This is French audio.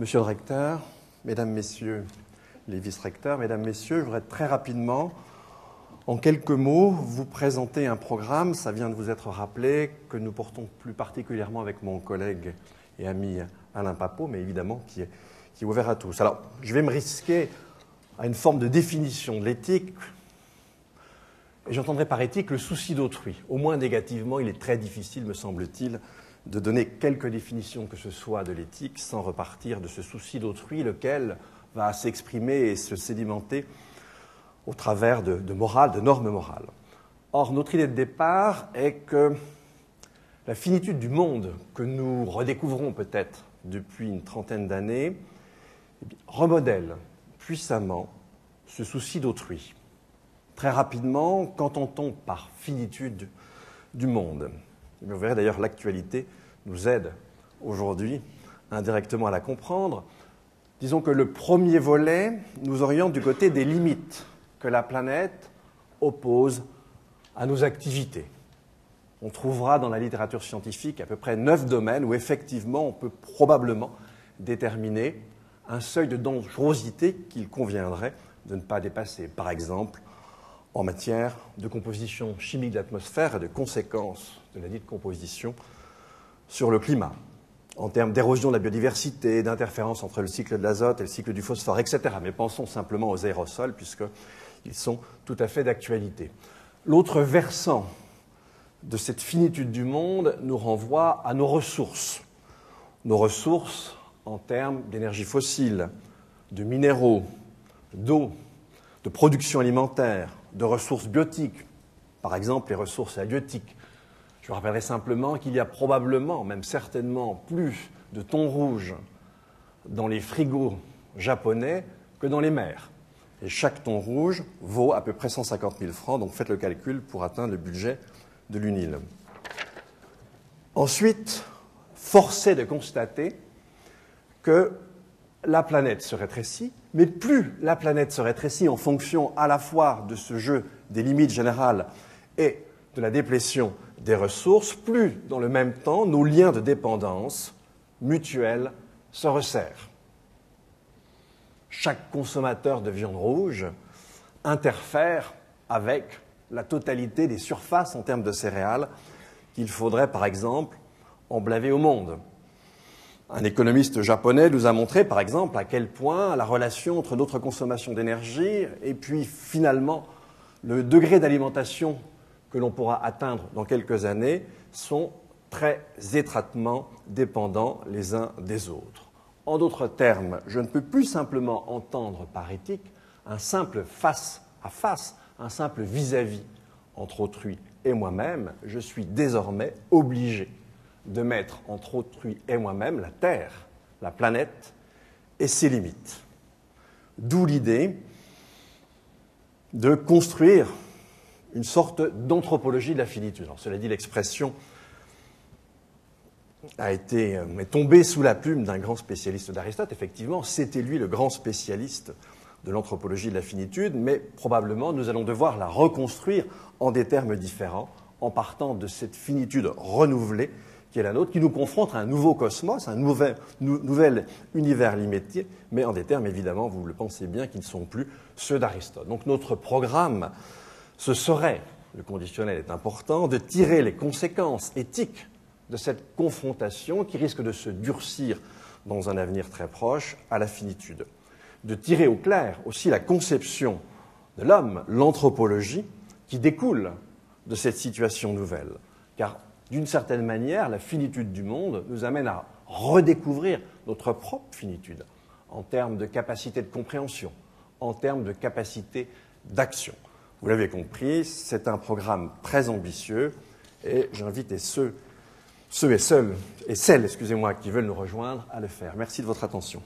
Monsieur le recteur, mesdames, messieurs les vice-recteurs, mesdames, messieurs, je voudrais très rapidement, en quelques mots, vous présenter un programme, ça vient de vous être rappelé, que nous portons plus particulièrement avec mon collègue et ami Alain Papot, mais évidemment qui est, qui est ouvert à tous. Alors, je vais me risquer à une forme de définition de l'éthique, et j'entendrai par éthique le souci d'autrui. Au moins négativement, il est très difficile, me semble-t-il, de donner quelque définition que ce soit de l'éthique sans repartir de ce souci d'autrui, lequel va s'exprimer et se sédimenter au travers de, de morale, de normes morales. Or, notre idée de départ est que la finitude du monde que nous redécouvrons peut-être depuis une trentaine d'années eh remodèle puissamment ce souci d'autrui. Très rapidement, qu'entend-on par finitude du monde Vous verrez d'ailleurs l'actualité nous aide aujourd'hui indirectement à la comprendre. Disons que le premier volet nous oriente du côté des limites que la planète oppose à nos activités. On trouvera dans la littérature scientifique à peu près neuf domaines où effectivement on peut probablement déterminer un seuil de dangerosité qu'il conviendrait de ne pas dépasser. Par exemple, en matière de composition chimique de l'atmosphère et de conséquences de la dite composition sur le climat, en termes d'érosion de la biodiversité, d'interférence entre le cycle de l'azote et le cycle du phosphore, etc. Mais pensons simplement aux aérosols, puisqu'ils sont tout à fait d'actualité. L'autre versant de cette finitude du monde nous renvoie à nos ressources. Nos ressources en termes d'énergie fossile, de minéraux, d'eau, de production alimentaire, de ressources biotiques, par exemple les ressources halieutiques. Je rappellerai simplement qu'il y a probablement, même certainement, plus de thon rouge dans les frigos japonais que dans les mers. Et chaque thon rouge vaut à peu près 150 000 francs, donc faites le calcul pour atteindre le budget de l'UNIL. Ensuite, force de constater que la planète se rétrécit, mais plus la planète se rétrécit en fonction à la fois de ce jeu des limites générales et de la déplétion des ressources, plus dans le même temps nos liens de dépendance mutuelle se resserrent. Chaque consommateur de viande rouge interfère avec la totalité des surfaces en termes de céréales qu'il faudrait, par exemple, emblaver au monde. Un économiste japonais nous a montré, par exemple, à quel point la relation entre notre consommation d'énergie et puis finalement le degré d'alimentation que l'on pourra atteindre dans quelques années sont très étroitement dépendants les uns des autres. En d'autres termes, je ne peux plus simplement entendre par éthique un simple face à face, un simple vis-à-vis entre autrui et moi-même, je suis désormais obligé de mettre entre autrui et moi-même la Terre, la planète et ses limites. D'où l'idée de construire une sorte d'anthropologie de la finitude. Cela dit, l'expression a été euh, est tombée sous la plume d'un grand spécialiste d'Aristote. Effectivement, c'était lui le grand spécialiste de l'anthropologie de la finitude, mais probablement nous allons devoir la reconstruire en des termes différents, en partant de cette finitude renouvelée qui est la nôtre, qui nous confronte à un nouveau cosmos, un nouvel, nouvel univers limité, mais en des termes, évidemment, vous le pensez bien, qui ne sont plus ceux d'Aristote. Donc notre programme, ce serait, le conditionnel est important, de tirer les conséquences éthiques de cette confrontation qui risque de se durcir dans un avenir très proche à la finitude. De tirer au clair aussi la conception de l'homme, l'anthropologie, qui découle de cette situation nouvelle. Car d'une certaine manière, la finitude du monde nous amène à redécouvrir notre propre finitude en termes de capacité de compréhension, en termes de capacité d'action. Vous l'avez compris, c'est un programme très ambitieux et j'invite ceux, et celles, qui veulent nous rejoindre à le faire. Merci de votre attention.